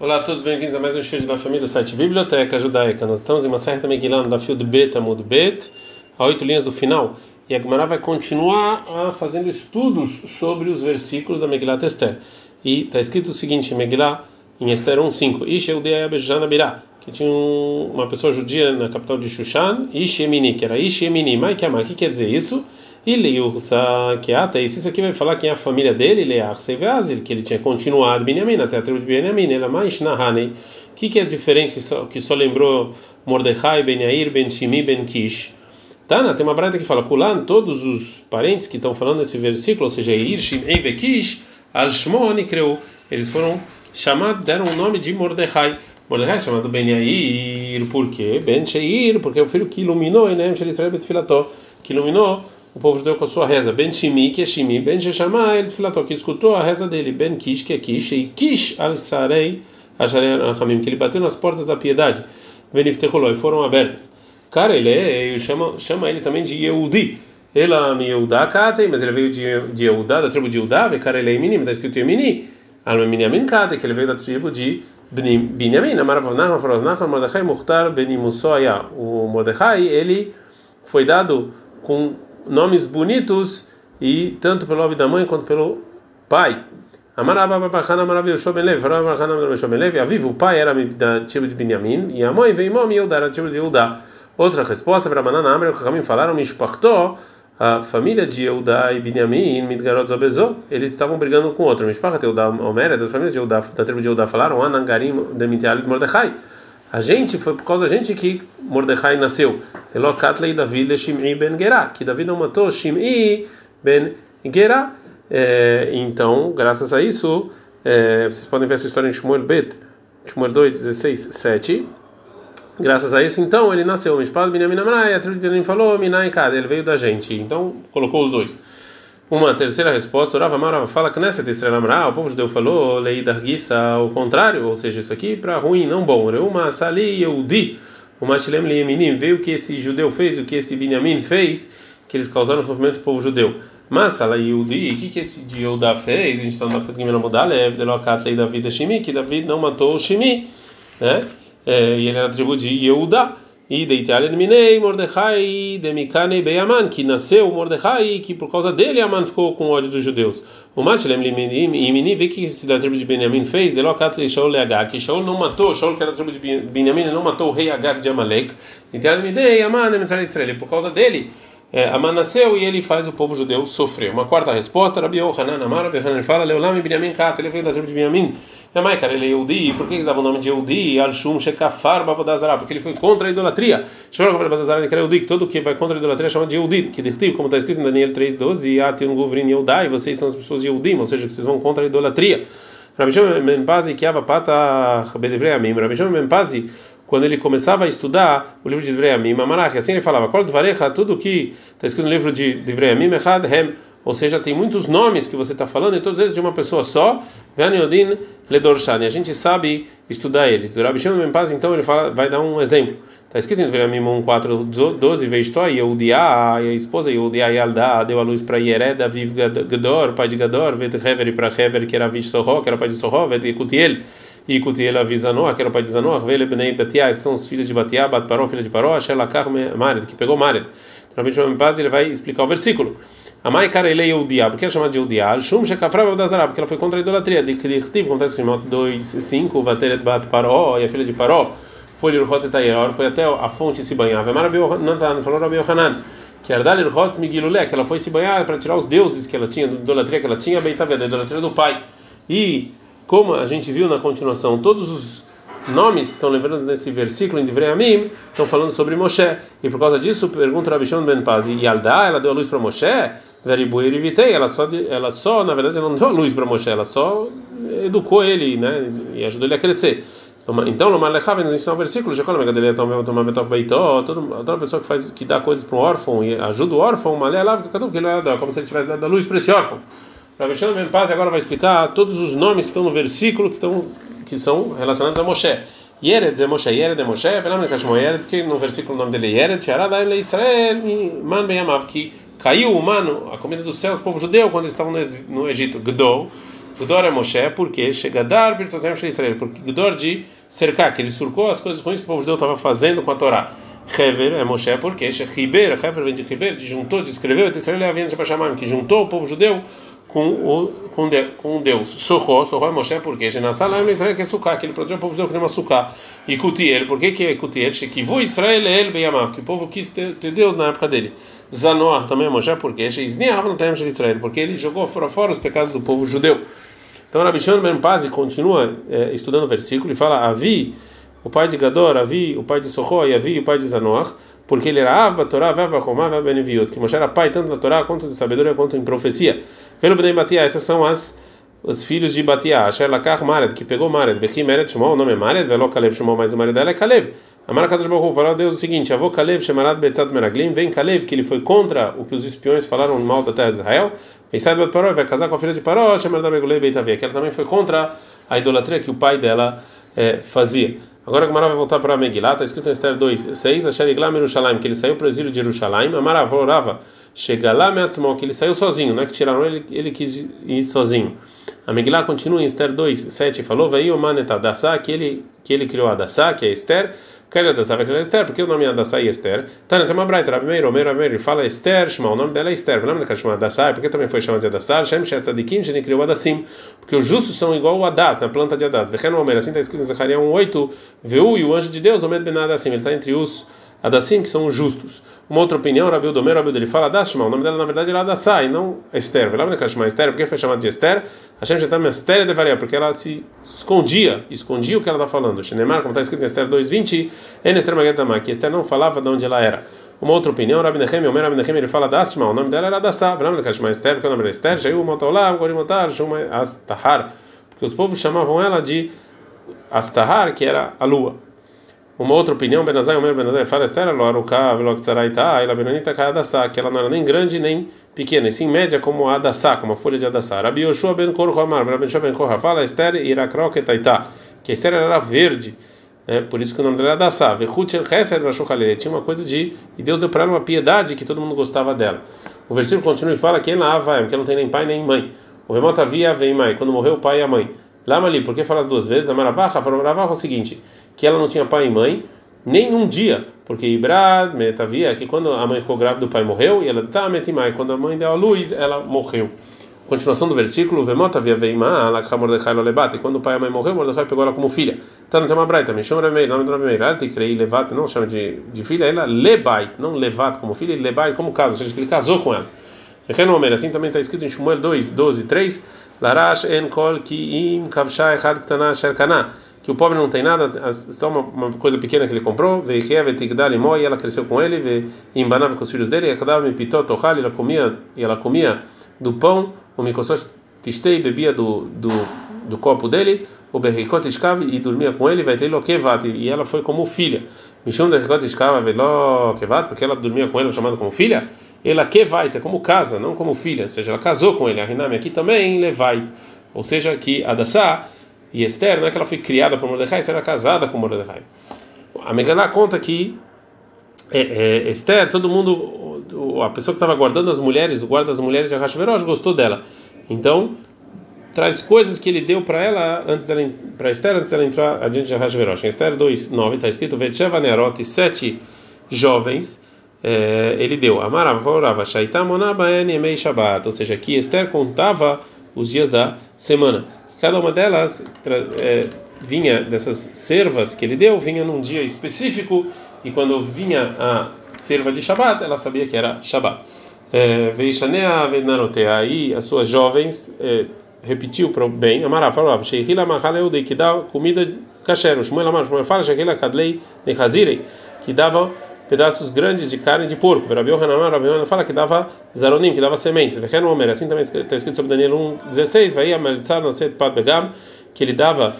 Olá a todos, bem-vindos a mais um show da família do site Biblioteca Judaica. Nós estamos em uma certa Megillah no Dafio do Bet, Amud Bet, a oito linhas do final. E a Gemara vai continuar ah, fazendo estudos sobre os versículos da Megillah Esther. E está escrito o seguinte, Megillah em Esther 1.5, Ish Bejana Birá, que tinha um, uma pessoa judia na capital de Shushan, Ish Emini, que era Ish Emini, Kamar, o que quer dizer isso? E Leiursa Keata, isso aqui vai falar quem é a família dele, Learse Veazil, que ele tinha continuado Benjamin, até a tribo de Benjamin, é mais Nahane. O que, que é diferente que só, que só lembrou Mordecai, Ben Yair, Ben Shimi, Ben Kish? Tana, tem uma brata que fala, Kulan, todos os parentes que estão falando nesse versículo, ou seja, Ir, Shimei, Vekish, Al-Shmoni, creu, eles foram chamados, deram o nome de Mordecai. Mordecai é chamado Ben Yair, por quê? Ben Sheir, porque é o filho que iluminou, né? Que iluminou o povo judeu com a sua reza. Ben Shimi, que é Shimi, Ben Sheshama, ele filatou, que escutou a reza dele. Ben Kish, que é Kish, e Kish al-Sarei, Hamim, que ele bateu nas portas da piedade. Veniftecholoi, foram abertas. Cara, ele é, chama, chama ele também de Yehudi. Ela me Yehudá Katei, mas ele veio de, de Yehudá, da tribo de Yehudá, cara, ele é Eminim, está escrito Yemini. Alma Minyamin Katei, que ele veio da tribo de Binyamin. Amaravnachma, Faravnachma, Mordechai, Mukhtar, Benimusoya. O Mordechai, ele foi dado com nomes bonitos e tanto pelo nome da mãe quanto pelo pai. Avivo, o pai era da tribo de Benjamim e a mãe veio Mom Yehudá, da tribo de Yehudá. Outra resposta para Manan Amre, o Kamim falaram, Mishpachto, a família de Yehudá e Benjamim, Midgarot Zabezó, eles estavam brigando com outro. Mishpachat Yehudá, Omer, da família de Yehudá, da tribo de Yehudá, falaram, Anangarim, de Mordechai. A gente foi por causa da gente que Mordecai nasceu. Elokatlei David Shim'i ben Gerá, que Davi não matou Shim'i ben Gerá. É, então, graças a isso, é, vocês podem ver essa história em Shmuel Bet, Shmuel 2, 16, 7. Graças a isso, então, ele nasceu. Mishpad Binyamin Amrai, a Benjamin falou, Minai Kad, ele veio da gente. Então, colocou os dois. Uma terceira resposta, Rava Mara fala que nessa terceira Amra, o povo judeu falou, lei da Gissa, ao contrário, ou seja, isso aqui para ruim, não bom. Uma Sali Yehudi, o Machilem Lieminim, veio o que esse judeu fez, o que esse Binyamin fez, que eles causaram sofrimento do povo judeu. Mas Sala Yehudi, o que esse Yehuda fez? A gente está na Fatgimena Modalev, Delocat Lei da vida Shimi, que David não matou o Shimi, né? É, e ele era tribo de Yehuda e de Minei Mordecai de Mikane Beyaman, que nasceu Mordecai que por causa dele Aman ficou com ódio dos judeus. O Machlem Limini vê que se da tribo de Benjamin fez, de Locat Shaul Leagag, que Shaul não matou, Shaul que era da tribo de Benjamin não matou o rei Agag de Amalek. Itiale Minei Aman Israel, por causa dele é, Aman nasceu e ele faz o povo judeu sofrer. Uma quarta resposta, Rabi Yohanan Amar, Rabi Yohanan fala, Leolam e Binyamin Kat, ele veio da tribo de Binyamin. É mais, cara, ele é Yehudi, por que ele dava o nome de Yehudi? Al-Shum Shekafar Bavodazara, porque ele foi contra a idolatria. Shor Bavodazara, ele quer Yehudi, que todo que vai contra a idolatria chama de Yehudi, que dirtiu, como está escrito em Daniel 3,12, Atiun Guvrin Yehudai, vocês são as pessoas de Yehudim, ou seja, que vocês vão contra a idolatria. Rabi Shimon Menpazi, que Ava Pata Bedevrei Amim, Rabi Shimon Menpazi, quando ele começava a estudar o livro de Divrei Mamarach, assim ele falava, Kol Dvarecha, tudo que está escrito no livro de Divrei Amim, Hem, ou seja, tem muitos nomes que você está falando e todos eles de uma pessoa só, Vaniodin Ledorshani, a gente sabe estudar eles. O Rabi Shimon Paz, então, ele fala, vai dar um exemplo. Está escrito em Divrei Amim 1, 4, 12, Veistó, Yehudiá, a esposa Yehudiá Yaldá deu a luz para Yered, Aviv Gador, pai de Gador, Vet Hever para Hever, que era Vish Sorro, que era pai de Sorro, Vet Yekutiel, e Cutiel avisa Noah, que era o pai de Zanoah, Vele Bnei Batiá, são os filhos de Batiá, Bat Paró, filha de Paró, Asher Lakar Mared, que pegou Mared. Então, Rabbi Baz, ele vai explicar o versículo. A mãe cara ele é Eudiá, porque ela chama de Eudiá, Shum Shekafra Eudazará, porque ela foi contra a idolatria. De Kirtiv, acontece em 2, 5, Vateret Bat Paró, e a filha de Paró, foi Lirhotz Etayer, foi até a fonte se banhar. Vemar Nantan, falou Rabi Yohanan, que Lirhotz Migilulé, que ela foi se banhar para tirar os deuses que ela tinha, da idolatria que ela tinha, bem tá vendo, a idolatria do pai. E como a gente viu na continuação, todos os nomes que estão lembrando nesse versículo em Divrei Amim estão falando sobre Moshe. E por causa disso, pergunta Rabi Shimon Ben Paz, e Yaldá, ela deu a luz para Moshe? Veribuir e Vitei, ela só, ela só, na verdade, não deu a luz para Moshe, ela só educou ele, né, e ajudou ele a crescer. Então, no Malechave nos ensina um versículo, já quando toda pessoa que faz que dá coisas para um órfão e ajuda o órfão, Malelav, como se ele tivesse dado a luz para esse órfão. Rabi Shimon Ben Paz agora vai explicar todos os nomes que estão no versículo que estão que são relacionados a Moshe. Yered é Moshe, Yered é Moshe, Yered, porque no versículo o nome dele é Yered, Sharadaim Israel, Man Beyamav, que caiu o mano, a comida do céu, o povo judeu, quando eles estavam no Egito, Gdol, Gdor é Moshe porque Shegadar Birtotem Israel, porque Gdor de cercar, que ele surcou as coisas ruins que o povo judeu estava fazendo com a Torá. Hever é Moshe porque Shechiber, Hever vem de Heber, de juntou, de escreveu, Israel havia de que juntou o povo judeu com o com, de, com Deus. Socorro, socorro é Moshe porque Shenasalam Israel que é suká, que ele protegeu o povo judeu que nem uma suká. E Kutiel, por que que é Kutiel? Shekivu Israel el beyamav, que o povo quis ter, ter Deus na época dele. Zanoah também é Moshe porque Sheizniav no tempo de Israel, porque ele jogou fora fora os pecados do povo judeu. Então Rabi Shimon Ben Pazi continua é, estudando o versículo e fala: Avi, o pai de Gador, Avi, o pai de Sochó, e Avi, o pai de Zanoach, porque ele era Avba, Torá, Vava, Romá, Vava, Beneviot, que Moshe era pai tanto na Torá quanto em sabedoria quanto em profecia. Pelo Bnei Batia, essas são as os filhos de Batia, Asher Lakar Mared, que pegou Mared, Bechi Mered Shmuel, o nome é Mared, Velo Kalev Shmuel, mas o marido dela é Kalev. Amar Kadosh Baruch falou a Deus o seguinte: Avô Kalev Shemarad Betzat Meraglim, vem Kalev, que ele foi contra o que os espiões falaram mal da terra de Israel, e sai do Paró, vai casar com a filha de Paró, Shemarad Begulei Beitavia, que ela também foi contra a idolatria que o pai dela é, fazia. Agora a Gemara vai voltar para Megillah, está escrito em Esther 2, 6, Asher Iglam Yerushalayim, que ele saiu para o exílio de Avorava, chega lá Meatzmó, que ele saiu sozinho, não é que tiraram ele, ele quis ir sozinho. A Megillah continua em Esther 2, 7, falou, Veio Manetadassá, que ele, que ele criou a Dassá, que é Esther, Quer Adassá vai criar Esther, porque o nome é Adassá e Esther. Tá, tem uma braita, Rabi Meir, Omer, Omer, ele fala Esther, Shema, o nome dela é Esther. O nome dela chama Adassá, porque também foi chamado de Adassá, Shem Shet Tzadikim, Sheni criou Adassim, porque os justos são igual o Adas, na planta de Adas. Vechen Omer, assim está escrito em Zacarias 1:8, Veu e o anjo de Deus, Omed Ben Adassim, ele está entre os Adassim, que são os justos. Uma outra opinião, Rabi Domer, Rabi ele fala Dashma, o nome dela na verdade era Adassá e não Esther. Lembra que ela chama Esther? Por que foi chamada de Esther? Hashem está Esther de Varia, porque ela se escondia, escondia o que ela está falando. Shenemar, como está escrito em Esther 2:20, En Esther Magetama, que Esther não falava de onde ela era. Uma outra opinião, Rabi Nechem, o Rabi Nechem, ele fala Dashma, o nome dela era Adassá. Lembra que ela chama Esther, porque o nome era Esther, Jaiu Motolam, Gorimotar, Shuma Astahar, porque os povos chamavam ela de Astahar, que era a lua. Uma outra opinião, Benazai, o meu Benazai fala, Esther, Loaruká, Veloktaraita, Ela Benonita Kadassá, que ela não era nem grande nem pequena, e sim média como a Adassá, como a folha de Adassá. Rabi Yoshua ben Korhamar, Rabi Yoshua ben Korha fala, Esther Irakroketaita, que a Esther era verde, né? por isso que o nome dela é Adassá. Vechut Chesed Vashukalele, tinha uma coisa de, e Deus deu para ela uma piedade que todo mundo gostava dela. O versículo continua e fala que ela vai, porque não tem nem pai nem mãe. O Vemota via vem mãe, quando morreu o pai e a mãe. Lama ali, por que fala as duas vezes? A Maravacha, falou Maravacha é o seguinte que ela não tinha pai e mãe, nem um dia, porque Ibrad, Metavia, que quando a mãe ficou grávida, o pai morreu, e ela tá metimai, quando a mãe deu a luz, ela morreu. Continuação do versículo, Vemotavia veima, alakha Mordecai lo lebate, e quando o pai e a mãe morreu, Mordecai pegou ela como filha. Então não tem uma braita, me chama Remei, nome do Remei, te crei levate, não chama de, de filha, ela lebait, não levate como filha, lebait como caso, ou seja, que ele casou com ela. Renomer, assim também está escrito em Shmuel 2, 12, 3, Larash en kol ki im kavsha echad ktana sherkana que o pobre não tem nada, só uma, uma coisa pequena que ele comprou, e ela cresceu com ele, e embanava com os filhos dele, e ela comia, e ela comia do pão, o mikososh tistei, bebia do, do, do copo dele, o berricot escava e dormia com ele, vai ter lo kevat, e ela foi como filha. Mishum berricot escava, velo kevat, porque ela dormia com ele, chamada como filha, ela kevat, é como casa, não como filha, ou seja, ela casou com ele. A Rinami aqui também levait, ou seja, que Adassá e Esther, não é que ela foi criada por Mordecai, era casada com Mordecai. A Meganá conta que é, é, Esther, todo mundo, a pessoa que estava guardando as mulheres, o guarda das mulheres de Ahashverosh, gostou dela. Então, traz coisas que ele deu para ela antes dela para Esther antes dela entrar adiante de Ahashverosh. Em Esther 2:9 está escrito Vetsheva Nerot, sete jovens é, ele deu Emei Shabbat, ou seja, que Esther contava os dias da semana. Cada uma delas é, vinha dessas servas que ele deu, vinha num dia específico e quando vinha a serva de Shabat, ela sabia que era Shabat. É, Veishanea Venarotea, aí as suas jovens é, repetiu para o bem, Amara falava, Sheihila Mahaleu que dá comida kasher, Shmuel Amar, Shmuel fala, Sheihila Kadlei Nechazirei, que dava pedaços grandes de carne de porco. Rabi Yohanan, Rabi fala que dava zaronim, que dava sementes. Assim também está escrito sobre Daniel 1:16, vai a Meltzar Naset Pat Begam, que ele dava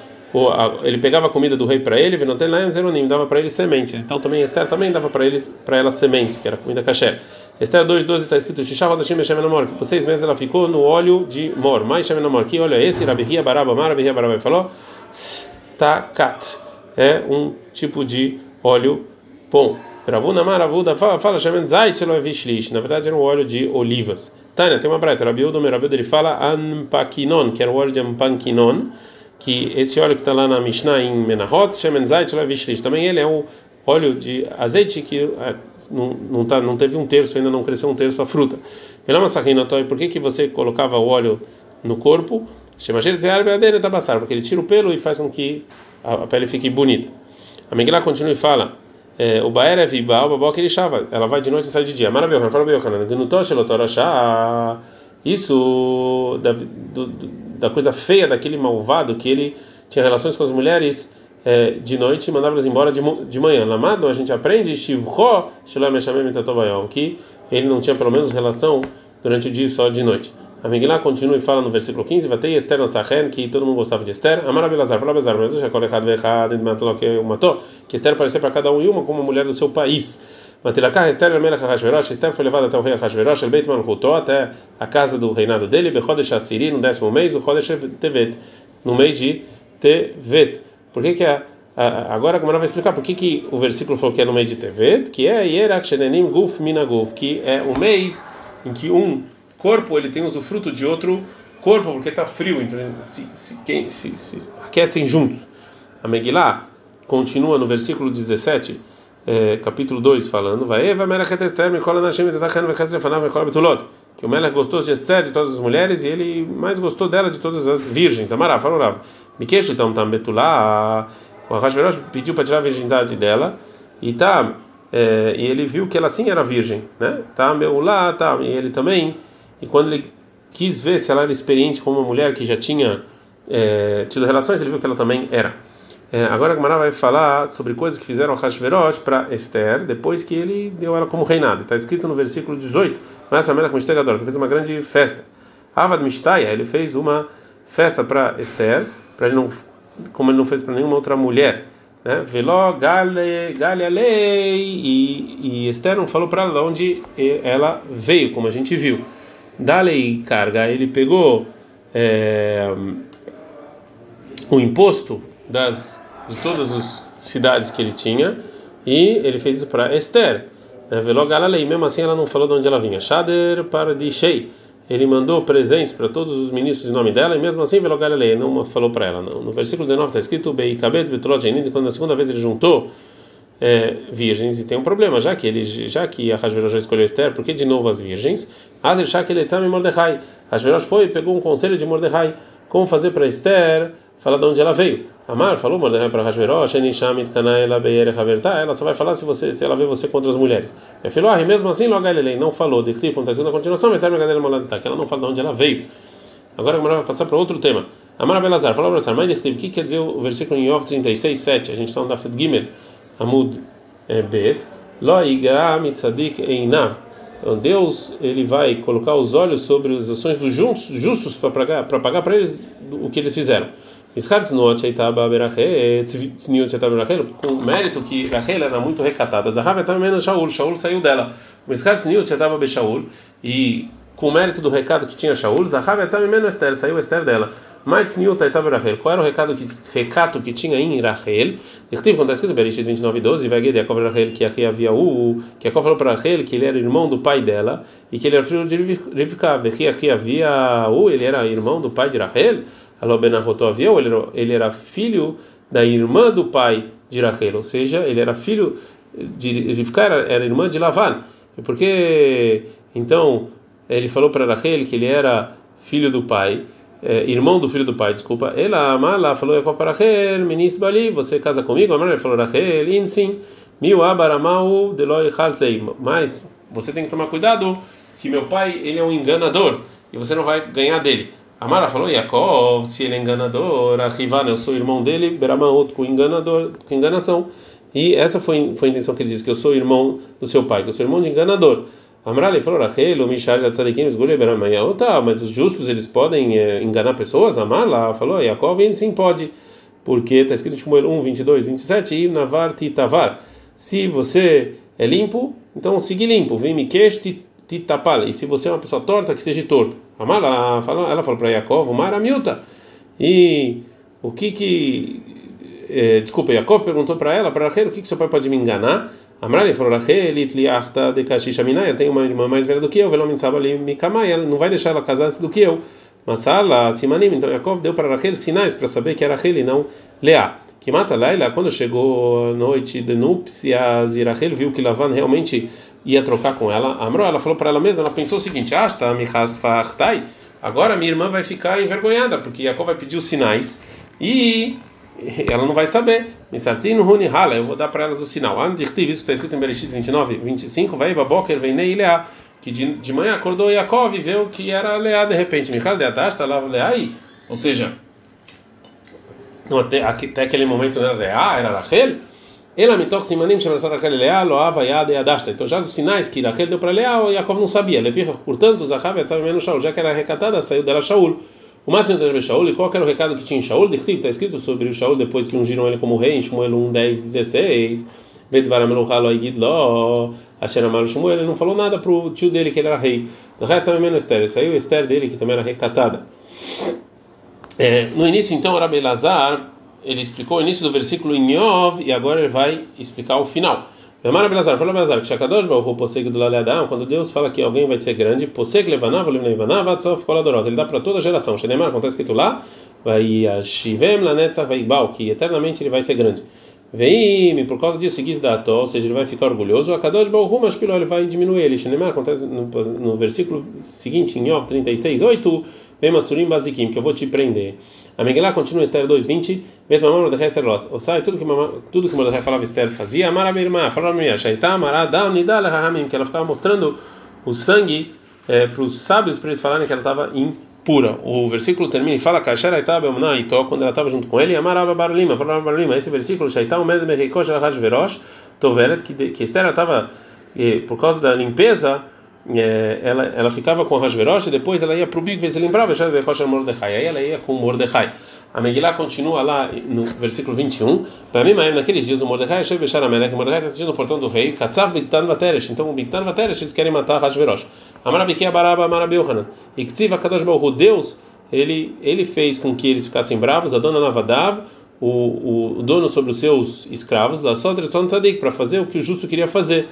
ele pegava a comida do rei para ele, lá zeronim, dava para ele sementes. Então também Esther também dava para eles para ela sementes, porque era comida kasher. Esther 2:12 está escrito que por seis meses ela ficou no óleo de mor. Mais Shem Namor, que olha esse Rabihia Baraba Mar, Rabihia Baraba falou, stakat, é um tipo de óleo bom. Ravuna Maravuda fala, fala, Shemen Zait Na verdade era um óleo de olivas. Tânia, tem uma braita, Rabiudo, Rabiudo, ele fala Anpakinon, que era o óleo de Anpakinon, que esse óleo que está lá na Mishnah em Menahot, Shemen Zait Lavishlish, também ele é o óleo de azeite que é, não, não, tá, não teve um terço, ainda não cresceu um terço a fruta. Por que, que você colocava o óleo no corpo? Porque ele tira o pelo e faz com que a pele fique bonita. A Megillah continua e fala é, o Baer é viba, o babó que ele chava. Ela vai de noite e sai de dia. Maravilhoso, fala Isso da, do, da coisa feia daquele malvado que ele tinha relações com as mulheres é, de noite e mandava elas embora de, de manhã. Lamado, a gente aprende que ele não tinha pelo menos relação durante o dia só de noite. A Megillah continua e fala no versículo 15: Vatei Esther Sachen, que todo mundo gostava de Esther. Amar Abelazar, fala Abelazar, mas colocado errado de matou que matou, que Esther parecia para cada um e uma como mulher do seu país. Matilakah Esther Melech Hashverosh, Esther foi levada até o rei Hashverosh, el Beit Malchuto, até a casa do reinado dele, Bechodesh Assiri, no décimo mês, o Chodesh Tevet, no mês de Tevet. Por que que a Agora a Gamara vai explicar por que, que o versículo falou que é no mês de Tevet, que é Yerak Shenenim Guf Minaguf, que é o mês em que um corpo ele tem usufruto de outro corpo porque está frio, então se, se, se, se, aquecem juntos. A Megillah continua no versículo 17, é, capítulo 2, falando: Vai Eva que o Melech gostou de Esther de todas as mulheres e ele mais gostou dela de todas as virgens. Amará, falou Rav. Mikesh então tam betulá. O Hashverosh pediu para tirar a virgindade dela e tá é, e ele viu que ela sim era virgem, né? Tá meu lá, tá e ele também e quando ele quis ver se ela era experiente como uma mulher que já tinha é, tido relações, ele viu que ela também era. É, agora a vai falar sobre coisas que fizeram Hashverosh para Esther depois que ele deu ela como reinado. Está escrito no versículo 18. Mas a Melech Mishtagador, que fez uma grande festa. Avad Mishtaya, ele fez uma festa para Esther, para ele não, como ele não fez para nenhuma outra mulher. Né? Veló, Gale, Galealei, e, e Esther não falou para ela de onde ela veio, como a gente viu. Dalei carga, ele pegou é, o imposto das de todas as cidades que ele tinha e ele fez isso para Esther. Velo Galalei, mesmo assim ela não falou de onde ela vinha. Shader para de Shei. Ele mandou presentes para todos os ministros em nome dela e mesmo assim Velo Galalei não falou para ela. Não. No versículo 19 está escrito Bei Kabet Betrot quando na segunda vez ele juntou é, virgens e tem um problema, já que ele, já que a Hashverosh escolheu Esther, por que de novo as virgens? Azer Shakeletzam e Mordecai. Hashverosh foi e pegou um conselho de Mordecai, como fazer para Esther, falar de onde ela veio. Amar falou Mordecai para Hashverosh, Enishamit Kanaela Beyer Haverta, ela só vai falar se você se ela vê você contra as mulheres. É filho, ah, mesmo assim, logo ele não falou, de tipo, está na continuação, mas é que ela não fala de onde ela veio. Agora a vai passar para outro tema. Amar Belazar, falou Belazar, mas o que quer dizer o versículo em Yov 36, 7? A gente está no Dafet Gimel. Amud Bet, Lo Mitzadik Einav. Então Deus ele vai colocar os olhos sobre as ações dos justos, justos para pagar para pagar para eles o que eles fizeram. Com o mérito que Rachel era muito recatada. Shaul, Shaul saiu dela. E com o mérito do recado que tinha Shaul, Esther, saiu Esther dela. Mas Qual era o recado que, recato que tinha em Rachel? Escreve quando está escrito Bereshit 29, 12, vai Yaakov Rachel que aqui havia o que Yaakov falou para Rachel que ele era irmão do pai dela e que ele era filho de Rivka, que aqui havia o ele era irmão do pai de Rachel. Alô Benahoto havia era, ele era filho da irmã do pai de Rachel, ou seja, ele era filho de Rivka, era, era irmã de Lavan. Porque então ele falou para Rachel que ele era filho do pai é, irmão do filho do pai, desculpa, ela amala falou Yaakov para Rachel, menis bali, você casa comigo? Amala falou Rachel, insim, miu abaramau deloi haltei, mas você tem que tomar cuidado que meu pai ele é um enganador e você não vai ganhar dele. Amara falou Yaakov, se ele é enganador, Rivana, eu sou irmão dele, Beramaut com enganador, com enganação. E essa foi, foi a intenção que ele disse que eu sou irmão do seu pai, que eu sou irmão de enganador. Amrali falou, Rachel, Mishal Tzadikim. Oh, tá, mas os justos eles podem é, enganar pessoas? Amar falou, Yaakov, sim pode, porque está escrito em Shmuel 1, 22, 27, e Navar Titavar. Se você é limpo, então siga limpo. Vem Mikesh Titapal. E se você é uma pessoa torta, que seja torto. Amar ela falou para Yaakov, Mara Miuta. E o que que. É, desculpa, Yaakov perguntou para ela, para Rachel, o que que seu pai pode me enganar? Amrali falou, Rachel, itliachta de kashisha minai, eu tenho uma irmã mais velha do que eu, velomin sabali mikamai, ela não vai deixar ela casar antes do que eu. Masala, Simanim, então Yaakov deu para Rachel sinais para saber que era Rachel e não Leá. Que mata Laila, quando chegou a noite de núpcias e Rachel viu que Lavan realmente ia trocar com ela, Amro, ela falou para ela mesma, ela pensou o seguinte: Asta, Michas Fachtai, agora minha irmã vai ficar envergonhada, porque Yaakov vai pedir os sinais e ela não vai saber. Misartino Runi Hala, eu vou dar para elas o sinal. Andirtiv, isso está escrito em Bereshit 29, 25, vai Baboker, vem Leá, que de, de manhã acordou Yaakov e viu que era Leá de repente. Michal de Adasta, lá Leá. Ou seja, até, até aquele momento era Leá, era Rachel. Ela me toca simanim chama Rachel Leá, Loava Yad e Adasta. Então já os sinais que Rachel deu para Leá, o Yaakov não sabia. Levicha, portanto, Zahav menos já que era recatada, saiu dela Shaul. O Matzinho de Shaul, e qual era o recado que tinha em Shaul? Está escrito sobre o Shaul depois que ungiram ele como rei, em Shmuel 1, 10, 16. Vedvaram Elohalo Igidlo, Asher Amar Shmuel, ele não falou nada para o tio dele que ele era rei. Saiu Esther dele, que também era recatada. É, no início, então, o Rabi Lazar, ele explicou o início do versículo em Yov, e agora ele vai explicar o final. Amar Belazar, fala Belazar, que Shakadosh Baruch Poseg do Laleadam, quando Deus fala que alguém vai ser grande, Poseg Levanav, Levanav, Atzov Koladorot, ele dá para toda geração. Shenemar, acontece que tu lá, vai Shivem Lanetza Vaibal, que eternamente ele vai ser grande. Veime, por causa disso, seguis da ou seja, ele vai ficar orgulhoso. A Kadosh Baruch Mashpiló, ele vai diminuir ele. Shenemar, acontece no, no, versículo seguinte, em Yov 36, Vem Masurim Bazikim, que eu vou te prender. A Megillah continua, Esther 2:20. Betmamá Mordechai Esther Loss. O Sai, tudo que, tudo que Mordechai falava Esther fazia, Amara irmã, falava minha, Shaitá, Amará, Dá, um nidal a Lehahamim, que ela ficava mostrando o sangue é, para os sábios, para eles falarem que ela estava impura. O versículo termina e fala, Kasharaitá, não, então quando ela estava junto com ele, Amará, Barulima, falava Barulima. Esse versículo, Shaitá, a Merikosh, Rahaj, tô Toveret, que, que Esther estava, eh, por causa da limpeza, eh, ela, ela ficava com a Rasverosh e depois ela ia para o Big, se lembrava, Aí ela ia com Mordechai. A Megillah continua lá no versículo 21. Para mim, naqueles dias, o Mordecai achou Bechar Amelech. Mordecai está assistindo no portão do rei. Katzav Biktan Vateresh. Então, o Biktan Vateresh, eles querem matar Hashverosh. Amarabikia Baraba Amarabeuhanan. Ktziv Akadosh Baruch Deus, ele, ele fez com que eles ficassem bravos. A dona Navadav, o, o dono sobre os seus escravos, da Sodretzon Tzadik, para fazer o que o justo queria fazer.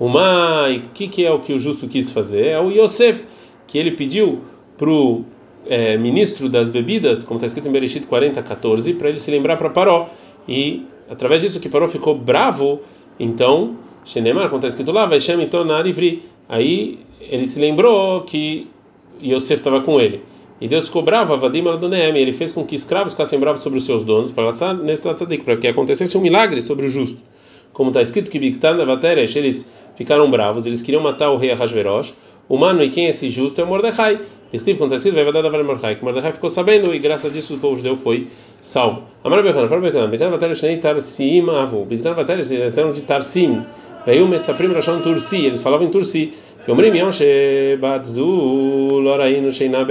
Uma, o que, que é o que o justo quis fazer? É o Yosef, que ele pediu para o é, ministro das bebidas, como está escrito em Bereshit 40, 14, para ele se lembrar para Paró. E através disso que Paró ficou bravo, então, Shenemar, como está escrito lá, vai chamar então na Arivri. Aí ele se lembrou que Yosef estava com ele. E Deus ficou bravo, Avadim ele fez com que escravos ficassem bravos sobre os seus donos, para que acontecesse um milagre sobre o justo. Como está escrito que Biktan Vateresh, eles ficaram bravos, eles queriam matar o rei Ahasverosh. Humano e quem é esse justo é Mordecai. Dirtiv, quando está vai dar a Mordecai, que Mordecai ficou sabendo e graças a isso o povo judeu foi salvo. Amar Bechan, fala Bechan, Bechan Vateresh nem Tarsim Avu. Vateresh, eles eram de Tarsim. Veio Messaprim Rashon Tursi, eles falavam em Tursi. Yomrim Yom Shebatzu Lorainu Sheina.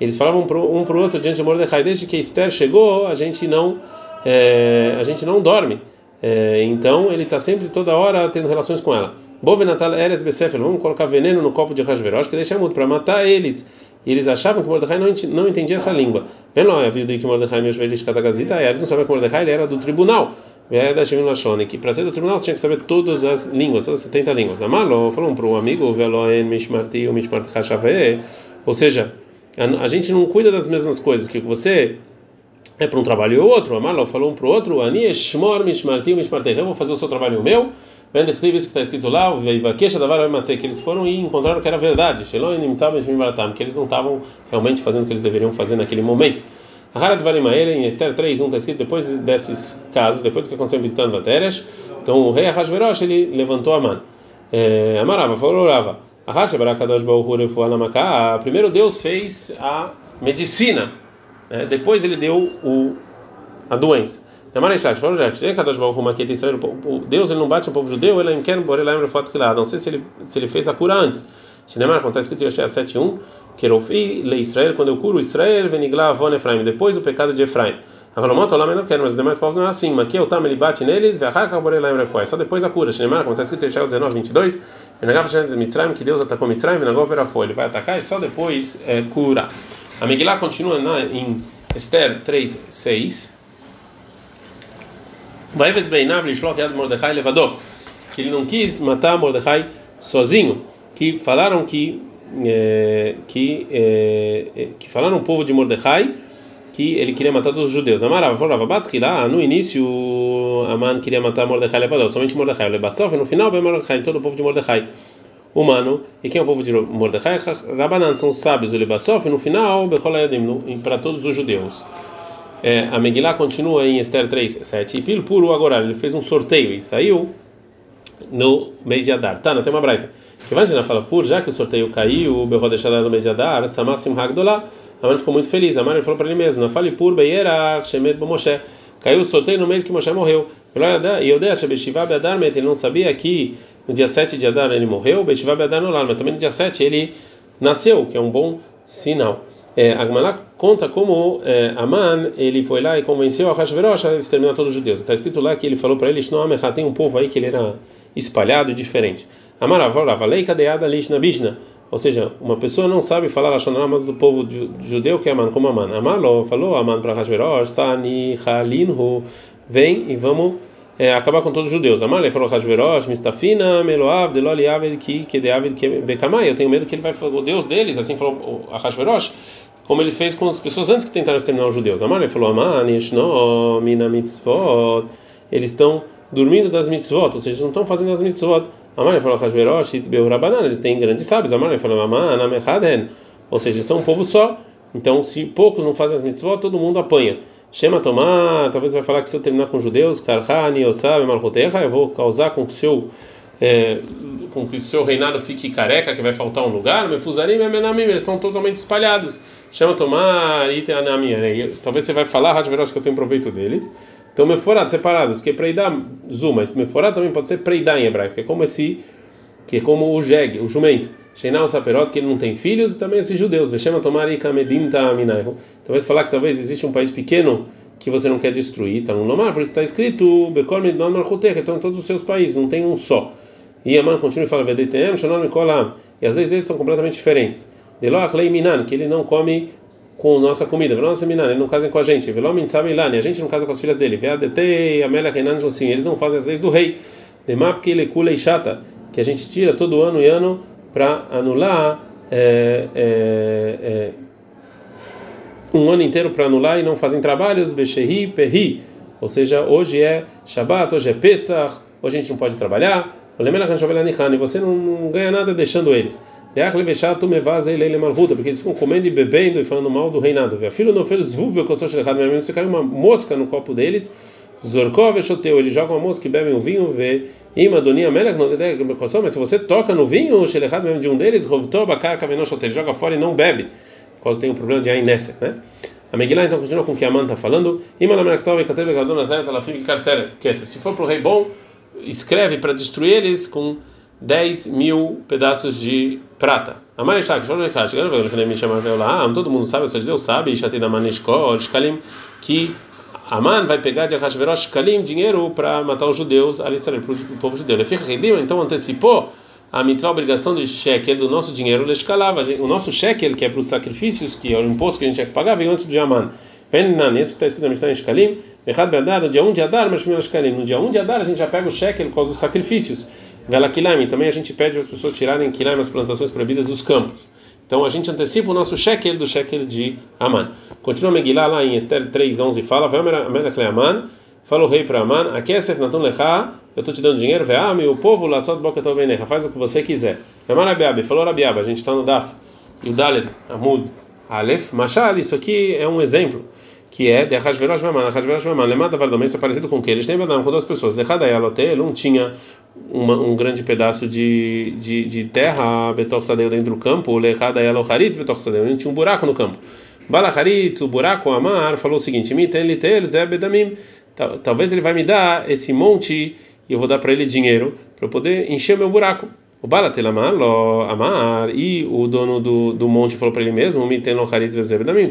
Eles falavam um para o outro diante de Mordecai, desde que Esther chegou, a gente não, é, a gente não dorme. É, então ele está sempre toda hora tendo relações com ela. Bovenatal Eres Besefel, vamos colocar veneno no copo de Hashverosh, que muito para matar eles. E eles achavam que Mordecai não, não entendia essa língua. Pelo havia que Mordecai me ajudou cada gazita, eles não sabiam que Mordecai ele era do tribunal. Da que para ser do tribunal você tinha que saber todas as línguas, todas as 70 línguas. Amalo falou para um amigo, Veloen Mishmarti, Mishmart Hashave, ou seja, a, gente não cuida das mesmas coisas que você é para um trabalho e outro. Amarlo falou um para o outro. Eu vou fazer o seu trabalho e o meu. Vendo que está escrito lá, o Veivakesha da que eles foram e encontraram que era verdade. Que eles não estavam realmente fazendo o que eles deveriam fazer naquele momento. A Harad Varimaele, em Esther 3.1 está escrito depois desses casos, depois que aconteceu Bictan Bateresh, então o rei Ahasverosh ele levantou a mão. É, Amarava, falou orava. Primeiro Deus fez a medicina é, depois ele deu o, a doença. Deus ele não bate no povo judeu, ele não Não sei se ele, se ele fez a cura antes. Shinemar, acontece que em Yeshua 7.1, Kerofi le Israel, quando eu curo Israel, venigla avon Efraim, depois o pecado de Efraim. Avalomot lá não quero, mas os demais povos não é assim. Mas que o tam ele bate neles, ve'achar borelaim refoi. Só depois a cura. Shinemar, acontece que em Yeshua 19.22, Mitzrayim, que Deus atacou Mitzrayim, Venagov verafoi. Ele vai atacar e só depois é, cura. A Megillah continua na, em Esther 3, 6. Que ele não quis matar Mordecai sozinho, que falaram que é, que é, é que falaram o povo de Mordecai que ele queria matar todos os judeus. Amarava falava lá no início Aman queria matar Mordecai levador, somente Mordecai lebassov, no final vem Mordecai, todo o povo de Mordecai humano. E quem é o povo de Mordecai? Rabanan são os sábios, o lebassov, no final para todos os judeus. É, a Megillah continua em Esther 3, 7. E Pilo Puro agora, ele fez um sorteio e saiu no mês de Adar. Tá, não tem uma braita. Que vai fala por, já que o sorteio caiu, o Berro deixar no mês de Adar, Samar Simhagdolá. Amar ficou muito feliz. Amar falou para ele mesmo: Na fale por Beyera, Shemet Moshe. Caiu o sorteio no mês que Moshe morreu. E eu deixa Beshivá Beadar, ele não sabia que no dia 7 de Adar ele morreu, Beshivá Beadar no lar, mas também no dia 7 ele nasceu, que é um bom sinal. É, Agmalá conta como é, Aman ele foi lá e convenceu a Hashverosh a exterminar todos os judeus. Está escrito lá que ele falou para eles: não, tem um povo aí que ele era espalhado e diferente. Amaravalei cadeada na bishna. Ou seja, uma pessoa não sabe falar a Shonara do povo judeu que é Aman, como Aman. Amaló falou Aman para Hashverosh, Tani Halinhu, vem e vamos é, acabar com todos os judeus. Amalé falou Hashverosh, Mistafina, Meloav, que Deavid, que Bekamai. Eu tenho medo que ele vai falar o Deus deles, assim falou a Hashverosh como ele fez com as pessoas antes que tentaram exterminar os judeus. Amar ele falou: Amanish no mina mitzvot. Eles estão dormindo das mitzvot, ou seja, não estão fazendo as mitzvot. Amar ele falou: Hashverosh it beurabanan. Eles têm grandes sábios. Amar ele falou: Aman amechaden. Ou seja, são um povo só. Então, se poucos não fazem as mitzvot, todo mundo apanha. Shema tomar, talvez vai falar que se eu terminar com judeus, karhani, osabe, malchotecha, eu vou causar com que o seu é, com que o seu reinado fique careca, que vai faltar um lugar, mefuzarim e menamim, eles estão totalmente espalhados chama tomar e né? Talvez você vai falar, Hashverosh, que eu tenho proveito deles. Então, meforado, separados, que é preidar, zuma, mas meforado também pode ser preidar em hebraico, que é como esse, que é como o jegue, o jumento. Sheinal Saperot, que ele não tem filhos, e também esses judeus. Veshema tomar e kamedinta minaihu. Talvez falar que talvez existe um país pequeno que você não quer destruir, tá no Lomar, por isso está escrito Bekol Midnon Marchutecha, então todos os seus países, não tem um só. E Aman continua e fala Vedetem, Shonon Mikolam. E as leis deles são completamente diferentes. Deloach minan, que ele não come com nossa comida. Veloach minan, ele não casa com a gente. Velomin sabilani, a gente não casa com as filhas dele. Veadetei, amela renan sim, eles não fazem as leis do rei. Demap e chata, que a gente tira todo ano e ano para anular é, é, é, um ano inteiro para anular e não fazem trabalhos. Bechehi, perri. Ou seja, hoje é Shabbat, hoje é Pesach, hoje a gente não pode trabalhar. E você não ganha nada deixando eles porque eles ficam comendo e bebendo e falando mal do reinado. Filho não fez você cai uma mosca no copo deles, Zorkov Shoteu, eles jogam a mosca e bebem o vinho, vê mas se você toca no vinho, o Shelechad mesmo de um deles, ele joga fora e não bebe, porque tem um problema de Ainessa, né? A Megillah então continua com o que a Aman está falando. Se for para o rei bom, escreve para destruir eles com 10 mil pedaços de prata. A ah, todo mundo sabe, ou Deus sabe, que Aman vai pegar de Ahashverosh Kalim dinheiro para matar os judeus, ali para o povo judeu. Ele fica então antecipou a mitzvah, obrigação de shekel do nosso dinheiro, o nosso shekel, que é para os sacrifícios, que é o imposto que a gente tinha que pagar, veio antes do Aman. Isso que está escrito na Mishnah em Shkalim, Errado Beadar, no dia 1 de Adar, mas No dia 1 de Adar a gente já pega o shekel por causa dos sacrifícios. Vela Kilaim, também a gente pede para as pessoas tirarem Kilaim, as plantações proibidas dos campos. Então a gente antecipa o nosso shekel do shekel de Aman. Continua Megillah lá em Esther 3:11 fala: "Ve'amelach Aman", fala o rei para Aman: "Akesef natun lecha", eu estou te dando dinheiro, ve'ami, o povo lá só de boca benecha, faz o que você quiser. Ve'amar Rabiabe, falou Rabiabe, a gente está no Daf, e o Dalet, Amud, Alef, Mashal, isso aqui é um exemplo que é de Ahasverosh Maman, Ahasverosh Maman, Vardomem, isso é parecido com o que? Eles têm Badam com duas pessoas, Lechadayalote, um tinha uma, um grande pedaço de, de, de terra, Betor Sadeu dentro do campo, Lechadayaloharitz, Betor Sadeu, tinha um buraco no campo. Balacharitz, o buraco, Amar, falou o seguinte: Miten litel, Zebedamim, talvez ele vai me dar esse monte e eu vou dar para ele dinheiro para eu poder encher meu buraco. O Balatelamar, Amar, e o dono do, do monte falou para ele mesmo: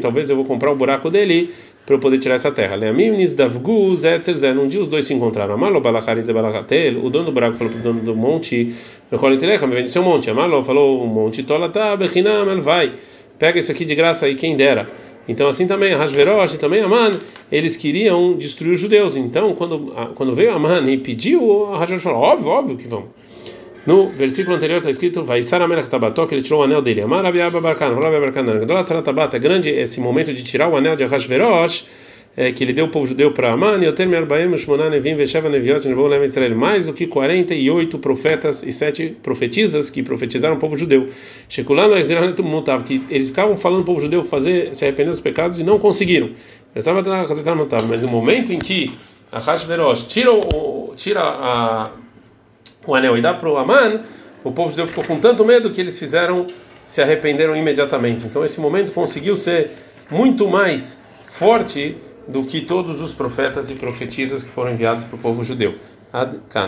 talvez eu vou comprar o buraco dele para eu poder tirar essa terra. Um dia os dois se encontraram. Amalo Balacharit Balachatel, o dono do buraco falou para o dono do monte: me vende seu monte. Amalo falou: o monte Bechinam, vai, pega isso aqui de graça aí, quem dera. Então assim também Hashverosh e também Aman, eles queriam destruir os judeus. Então quando quando veio Aman e pediu, Hashverosh falou: óbvio, óbvio que vão. No versículo anterior está escrito: Vai Saramelach Tabatok, ele tirou o anel dele. Amar Abiaba Barkan, Rabi Barkan, Saratabat, é grande esse momento de tirar o anel de Hashverosh é, que ele deu o povo judeu para Amã, e Yoter Merbaim, Shmoná Nevim, Vesheva Neviot, Nevou Lema Israel, mais do que 48 profetas e 7 profetisas que profetizaram o povo judeu. Shekulano Mutav, que eles ficavam falando o povo judeu fazer, se arrepender dos pecados e não conseguiram. Mas no momento em que a Hashverosh tira, o, tira a, o anel e dá para o Amã, o povo judeu ficou com tanto medo que eles fizeram, se arrependeram imediatamente. Então esse momento conseguiu ser muito mais forte do que todos os profetas e profetisas que foram enviados para o povo judeu. Ad -kan.